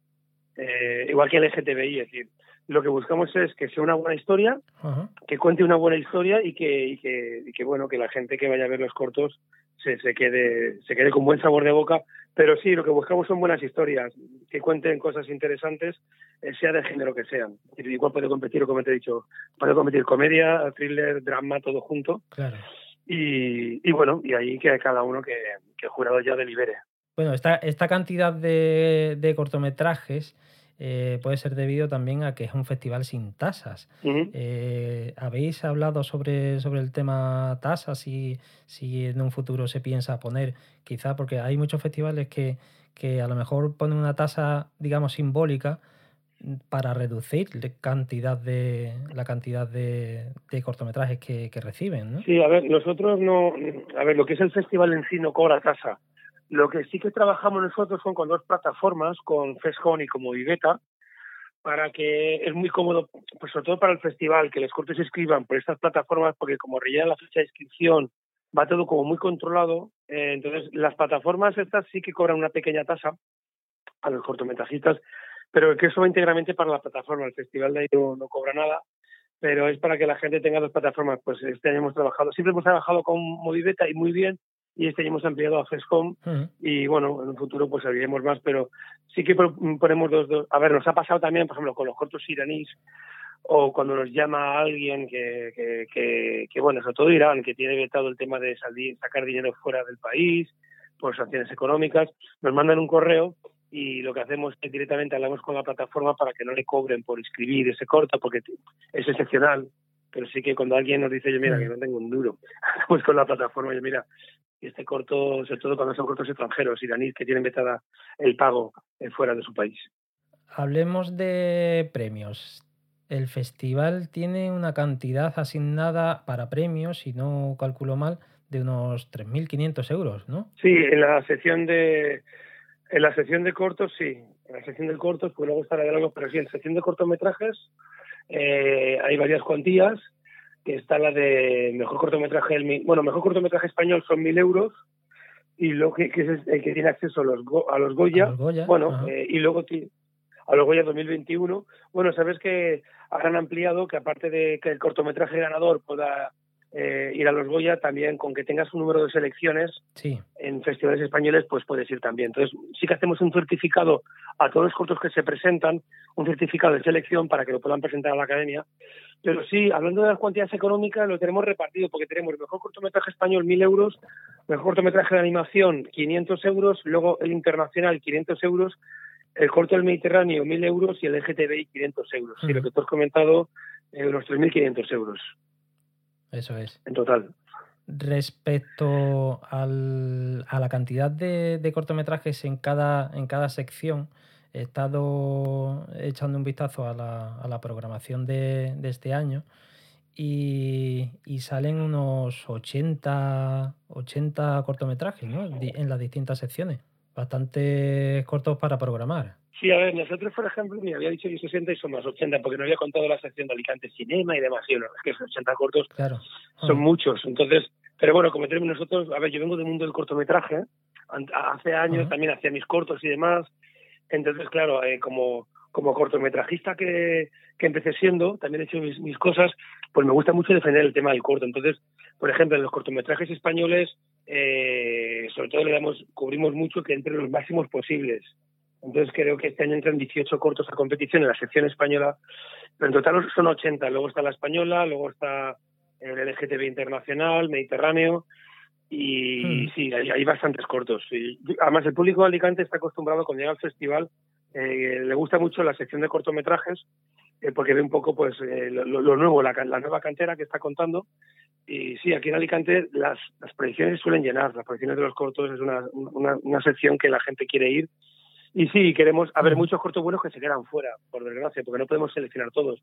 eh, igual que el LGTBI, es decir, lo que buscamos es que sea una buena historia, que cuente una buena historia y que, y que, y que, bueno, que la gente que vaya a ver los cortos se, se, quede, se quede con buen sabor de boca. Pero sí, lo que buscamos son buenas historias, que cuenten cosas interesantes, eh, sea de género que sean. Igual puede competir, como te he dicho, puede competir comedia, thriller, drama, todo junto. Claro. Y, y, bueno, y ahí que cada uno que, que el jurado ya delibere. Bueno, esta, esta cantidad de, de cortometrajes eh, puede ser debido también a que es un festival sin tasas. Uh -huh. eh, ¿Habéis hablado sobre, sobre el tema tasas y si en un futuro se piensa poner, quizá porque hay muchos festivales que, que a lo mejor ponen una tasa, digamos, simbólica para reducir la cantidad de la cantidad de, de cortometrajes que, que, reciben, ¿no? Sí, a ver, nosotros no, a ver, lo que es el festival en sí no cobra tasa. Lo que sí que trabajamos nosotros son con dos plataformas, con FESCON y como Viveta, para que es muy cómodo, pues sobre todo para el festival, que los cortes se inscriban por estas plataformas, porque como rellenan la fecha de inscripción, va todo como muy controlado. Eh, entonces, las plataformas estas sí que cobran una pequeña tasa a los cortometrajistas, pero que eso va íntegramente para la plataforma. El festival de ahí no, no, cobra nada, pero es para que la gente tenga dos plataformas. Pues este año hemos trabajado, siempre hemos trabajado con Moviveta y muy bien, y este año hemos ampliado a FESCOM, uh -huh. y bueno, en un futuro pues abriremos más, pero sí que ponemos dos, dos. A ver, nos ha pasado también, por ejemplo, con los cortos iraníes, o cuando nos llama alguien que, que, que, que bueno, sobre todo Irán, que tiene vetado el tema de salir, sacar dinero fuera del país por sanciones económicas, nos mandan un correo y lo que hacemos es que directamente hablamos con la plataforma para que no le cobren por escribir ese corto porque es excepcional pero sí que cuando alguien nos dice yo mira que no tengo un duro pues con la plataforma yo mira este corto sobre todo cuando son cortos extranjeros iraníes que tienen vetada el pago fuera de su país hablemos de premios el festival tiene una cantidad asignada para premios si no calculo mal de unos 3.500 euros ¿no? sí en la sección de en la sección de cortos, sí. En la sección de cortos, pues luego está la de largos, pero sí, en la sección de cortometrajes eh, hay varias cuantías, que está la de mejor cortometraje, el, bueno, mejor cortometraje español son mil euros, y lo que, que es el que tiene acceso a los, a los Goya, a los Goya bueno, eh, y luego a los Goya 2021. Bueno, sabes que han ampliado que aparte de que el cortometraje ganador pueda eh, ir a los Goya, también con que tengas un número de selecciones sí. en festivales españoles, pues puedes ir también. Entonces, sí que hacemos un certificado a todos los cortos que se presentan, un certificado de selección para que lo puedan presentar a la academia. Pero sí, hablando de las cuantías económicas, lo tenemos repartido porque tenemos el mejor cortometraje español, 1.000 euros, mejor cortometraje de animación, 500 euros, luego el internacional, 500 euros, el corto del Mediterráneo, 1.000 euros y el LGTBI, 500 euros. Y lo que tú has comentado, eh, unos 3.500 euros. Eso es. En total. Respecto al, a la cantidad de, de, cortometrajes en cada, en cada sección, he estado echando un vistazo a la, a la programación de, de, este año y, y, salen unos 80, 80 cortometrajes ¿no? en las distintas secciones. Bastante cortos para programar. Sí, a ver, nosotros, por ejemplo, me había dicho yo 60 y son más 80, porque no había contado la sección de Alicante Cinema y demás. Y es que 80 cortos claro. son ah. muchos. Entonces, pero bueno, como tenemos nosotros, a ver, yo vengo del mundo del cortometraje. Hace años uh -huh. también hacía mis cortos y demás. Entonces, claro, eh, como, como cortometrajista que, que empecé siendo, también he hecho mis, mis cosas, pues me gusta mucho defender el tema del corto. Entonces, por ejemplo, en los cortometrajes españoles, eh, sobre todo le damos, cubrimos mucho que entre los máximos posibles Entonces creo que este año entran 18 cortos a competición en la sección española, pero en total son 80. Luego está la española, luego está el LGTB internacional, Mediterráneo, y hmm. sí, hay, bastantes cortos. Y, además, el público de Alicante está acostumbrado cuando llega al festival, eh, le gusta mucho la sección de cortometrajes, eh, porque ve un poco pues eh, lo, nuevo, la, nueva cantera que está contando. Y sí, aquí en Alicante las, las proyecciones suelen llenar, las proyecciones de los cortos es una, una, una sección que la gente quiere ir y sí, queremos, haber muchos cortos buenos que se quedan fuera, por desgracia, porque no podemos seleccionar todos.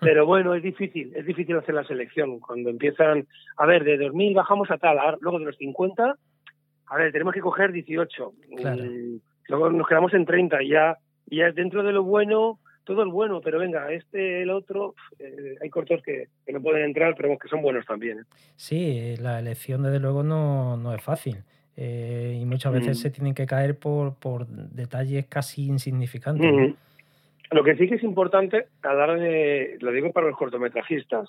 Pero bueno, es difícil, es difícil hacer la selección. Cuando empiezan, a ver, de 2000 bajamos a tal, luego de los 50, a ver, tenemos que coger 18. luego nos quedamos en 30 y ya, ya dentro de lo bueno, todo es bueno, pero venga, este, el otro, eh, hay cortos que, no pueden entrar, pero que son buenos también. ¿eh? Sí, la elección desde luego no, no es fácil. Eh, y muchas veces mm. se tienen que caer por, por detalles casi insignificantes. Mm. Lo que sí que es importante, hablar de, lo digo para los cortometrajistas,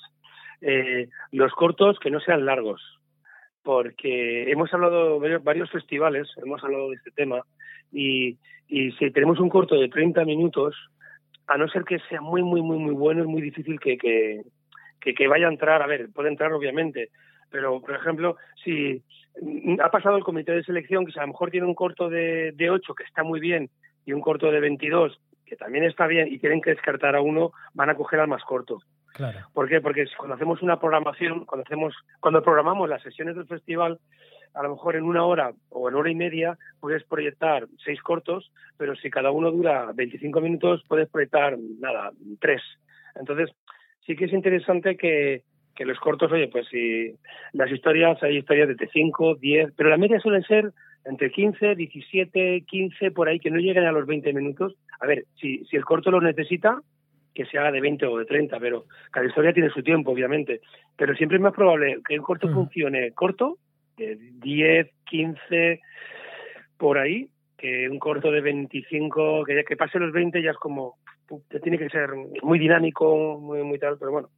eh, los cortos que no sean largos, porque hemos hablado de varios festivales, hemos hablado de este tema, y, y si tenemos un corto de 30 minutos, a no ser que sea muy, muy, muy, muy bueno, es muy difícil que, que, que, que vaya a entrar, a ver, puede entrar obviamente, pero por ejemplo, si ha pasado el comité de selección, que si a lo mejor tiene un corto de, de 8 que está muy bien y un corto de 22 que también está bien y tienen que descartar a uno, van a coger al más corto. Claro. ¿Por qué? Porque cuando hacemos una programación, cuando hacemos, cuando programamos las sesiones del festival, a lo mejor en una hora o en hora y media puedes proyectar seis cortos, pero si cada uno dura 25 minutos, puedes proyectar nada, tres. Entonces, sí que es interesante que, que los cortos, oye, pues si las historias, hay historias de 5, 10, pero la media suelen ser entre 15, 17, 15, por ahí, que no lleguen a los 20 minutos. A ver, si, si el corto lo necesita, que se haga de 20 o de 30, pero cada historia tiene su tiempo, obviamente. Pero siempre es más probable que un corto mm. funcione corto, de 10, 15, por ahí, que un corto de 25, que, que pase los 20 ya es como, tiene que ser muy dinámico, muy, muy tal, pero bueno,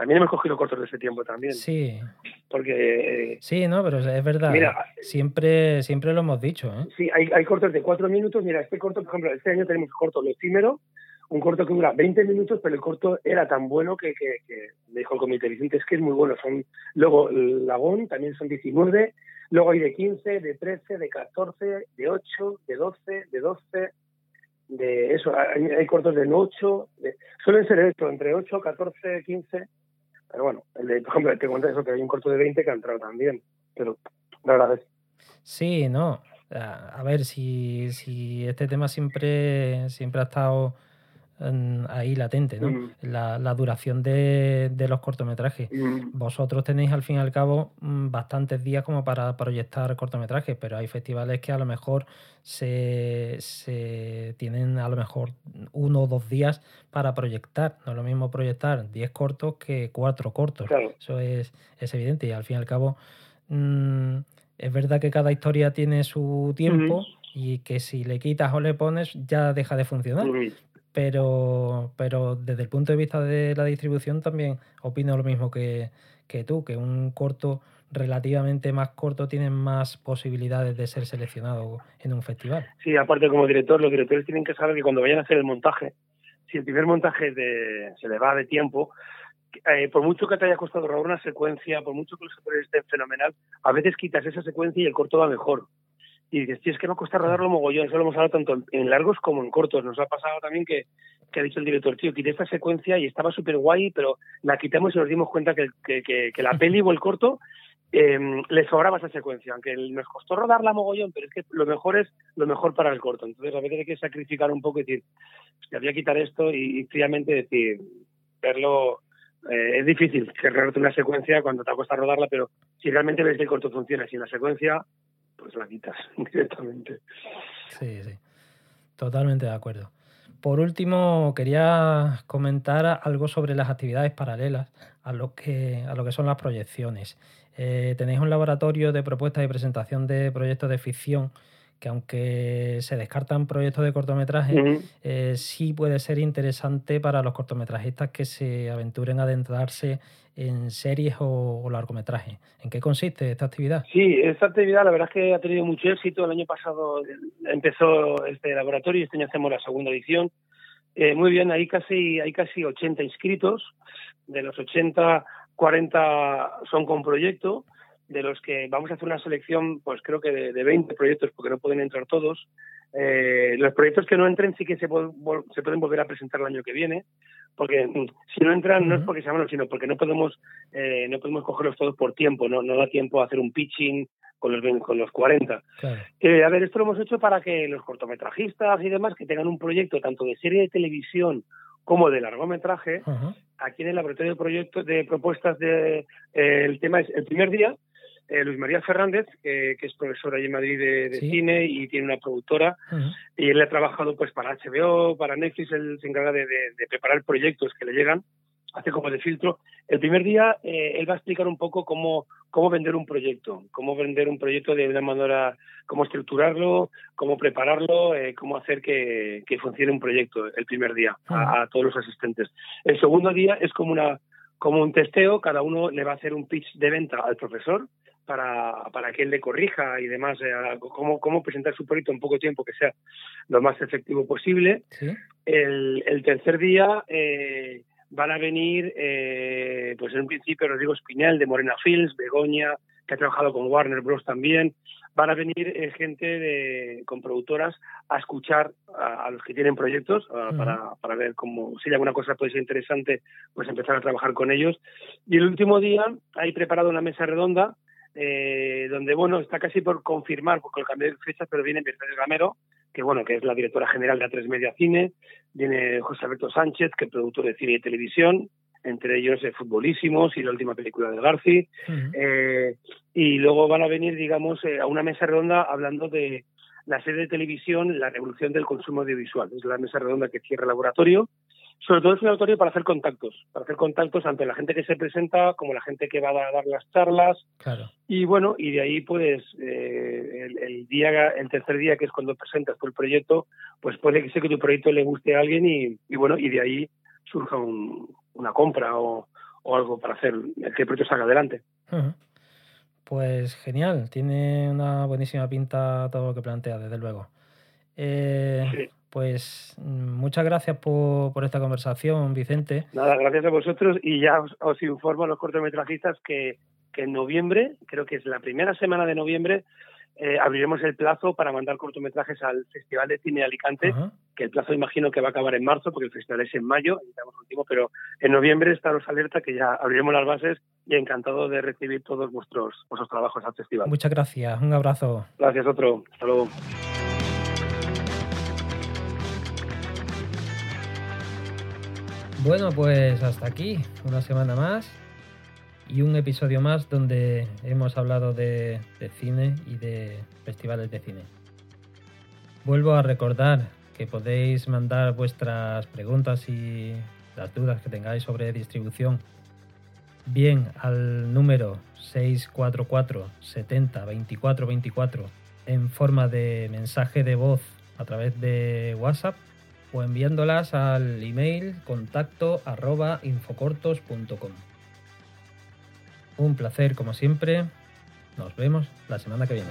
también hemos cogido cortos de ese tiempo también. Sí. Porque... Eh, sí, no, pero es verdad. Mira, siempre, siempre lo hemos dicho. ¿eh? Sí, hay, hay cortos de cuatro minutos. Mira, este corto, por ejemplo, este año tenemos corto Lo Efímero, un corto que dura 20 minutos, pero el corto era tan bueno que, que, me dijo el comité Vicente, es que es muy bueno. Son Luego el Lagón también son 19, luego hay de 15, de 13, de 14, de 8, de 12, de 12, de eso, hay, cortos de 8, suelen ser esto, entre 8, 14, 15 pero bueno, el de, por ejemplo, te cuento eso, que hay un corto de 20 que ha entrado también, pero la verdad es. Sí, no. A ver, si, si este tema siempre, siempre ha estado ahí latente, ¿no? Mm. La, duración de, los cortometrajes. Mm. Vosotros tenéis al fin y al cabo mm, bastantes días como para proyectar cortometrajes, pero hay festivales que a lo mejor se, tienen a lo mejor uno o dos días para proyectar. No es lo mismo proyectar 10 cortos que cuatro cortos. Eso es, es, evidente y al fin y al cabo es verdad que cada historia tiene su tiempo. y que si le quitas o le pones ya deja de funcionar pero, pero desde el punto de vista de la distribución también opino lo mismo que, que tú, que un corto relativamente más corto tiene más posibilidades de ser seleccionado en un festival. Sí, aparte como director, los directores tienen que saber que cuando vayan a hacer el montaje, si el primer montaje de, se le va de tiempo, eh, por mucho que te haya costado robar una secuencia, por mucho que los actores estén fenomenal, a veces quitas esa secuencia y el corto va mejor y dices, tío, es que me cuesta rodarlo mogollón. Eso lo hemos hablado tanto en largos como en cortos. Nos ha pasado también que, ha dicho el director, tío, quité esta secuencia y estaba súper guay, pero la quitamos y nos dimos cuenta que, que, la peli o el corto eh, le sobraba esa secuencia, aunque nos costó rodarla mogollón, pero es que lo mejor es lo mejor para el corto. Entonces a veces hay que sacrificar un poco y decir, que había que quitar esto y, fríamente decir, verlo. Eh, es difícil cerrarte una secuencia cuando te cuesta rodarla, pero si realmente ves que el corto funciona sin la secuencia, pues la quitas directamente. Sí, sí, totalmente de acuerdo. Por último, quería comentar algo sobre las actividades paralelas a lo que, a lo que son las proyecciones. Eh, tenéis un laboratorio de propuestas y presentación de proyectos de ficción que aunque se descartan proyectos de cortometraje, eh, sí puede ser interesante para los cortometrajistas que se aventuren a adentrarse en series o, largometrajes. ¿En qué consiste esta actividad? Sí, esta actividad la verdad es que ha tenido mucho éxito. El año pasado empezó este laboratorio y este año hacemos la segunda edición. Eh, muy bien, hay casi, hay casi 80 inscritos. De los 80, 40 son con proyecto de los que vamos a hacer una selección, pues creo que de, 20 proyectos, porque no pueden entrar todos. Eh, los proyectos que no entren sí que se, se pueden volver a presentar el año que viene, porque mm, si no entran no es porque sean malos, sino porque no podemos eh, no podemos cogerlos todos por tiempo, no, no da tiempo a hacer un pitching con los con los 40. Eh, a ver, esto lo hemos hecho para que los cortometrajistas y demás que tengan un proyecto tanto de serie de televisión como de largometraje, aquí en el laboratorio de proyectos de propuestas de el tema es el primer día eh, Luis María Fernández, que es profesor allí en Madrid de, cine y tiene una productora, y él ha trabajado pues para HBO, para Netflix, él se encarga de, preparar proyectos que le llegan, hace como de filtro. El primer día eh, él va a explicar un poco cómo, cómo vender un proyecto, cómo vender un proyecto de una manera, cómo estructurarlo, cómo prepararlo, eh, cómo hacer que, funcione un proyecto el primer día a, a todos los asistentes. El segundo día es como una como un testeo, cada uno le va a hacer un pitch de venta al profesor para, para que él le corrija y demás, eh, cómo, cómo presentar su proyecto en poco tiempo que sea lo más efectivo posible. El, el, tercer día eh, van a venir, eh, pues en un principio Rodrigo Espinel de Morena Fields, Begoña, que ha trabajado con Warner Bros. también. Van a venir gente de, con productoras a escuchar a, los que tienen proyectos para, para ver cómo, si hay alguna cosa puede ser interesante, pues empezar a trabajar con ellos. Y el último día hay preparado una mesa redonda eh, donde bueno está casi por confirmar porque el cambio de fechas pero viene Mercedes Gamero que bueno que es la directora general de A3 Media Cine viene José Alberto Sánchez que es productor de cine y televisión entre ellos de Futbolísimos y la última película de Garci. Eh, y luego van a venir digamos eh, a una mesa redonda hablando de la serie de televisión La revolución del consumo audiovisual. Es la mesa redonda que cierra el laboratorio sobre todo es un laboratorio para hacer contactos, para hacer contactos ante la gente que se presenta, como la gente que va a dar las charlas. Claro. Y bueno, y de ahí pues eh, el, día, el tercer día que es cuando presentas tu el proyecto, pues puede que sea que tu proyecto le guste a alguien y, bueno, y de ahí surja una compra o, algo para hacer que el proyecto salga adelante. Pues genial, tiene una buenísima pinta todo lo que plantea, desde luego. Eh, pues mm, muchas gracias por, por, esta conversación, Vicente. Nada, gracias a vosotros y ya os, informo a los cortometrajistas que, que, en noviembre, creo que es la primera semana de noviembre, eh, abriremos el plazo para mandar cortometrajes al Festival de Cine de Alicante, que el plazo imagino que va a acabar en marzo, porque el festival es en mayo, último, pero en noviembre estaros alerta que ya abriremos las bases y encantado de recibir todos vuestros, vuestros trabajos al festival. Muchas gracias, un abrazo. Gracias, otro. Hasta luego. Bueno, pues hasta aquí, una semana más y un episodio más donde hemos hablado de, cine y de festivales de cine. Vuelvo a recordar que podéis mandar vuestras preguntas y las dudas que tengáis sobre distribución bien al número 644 70 24 24 en forma de mensaje de voz a través de WhatsApp o enviándolas al email contacto arroba infocortos.com. Un placer como siempre. Nos vemos la semana que viene.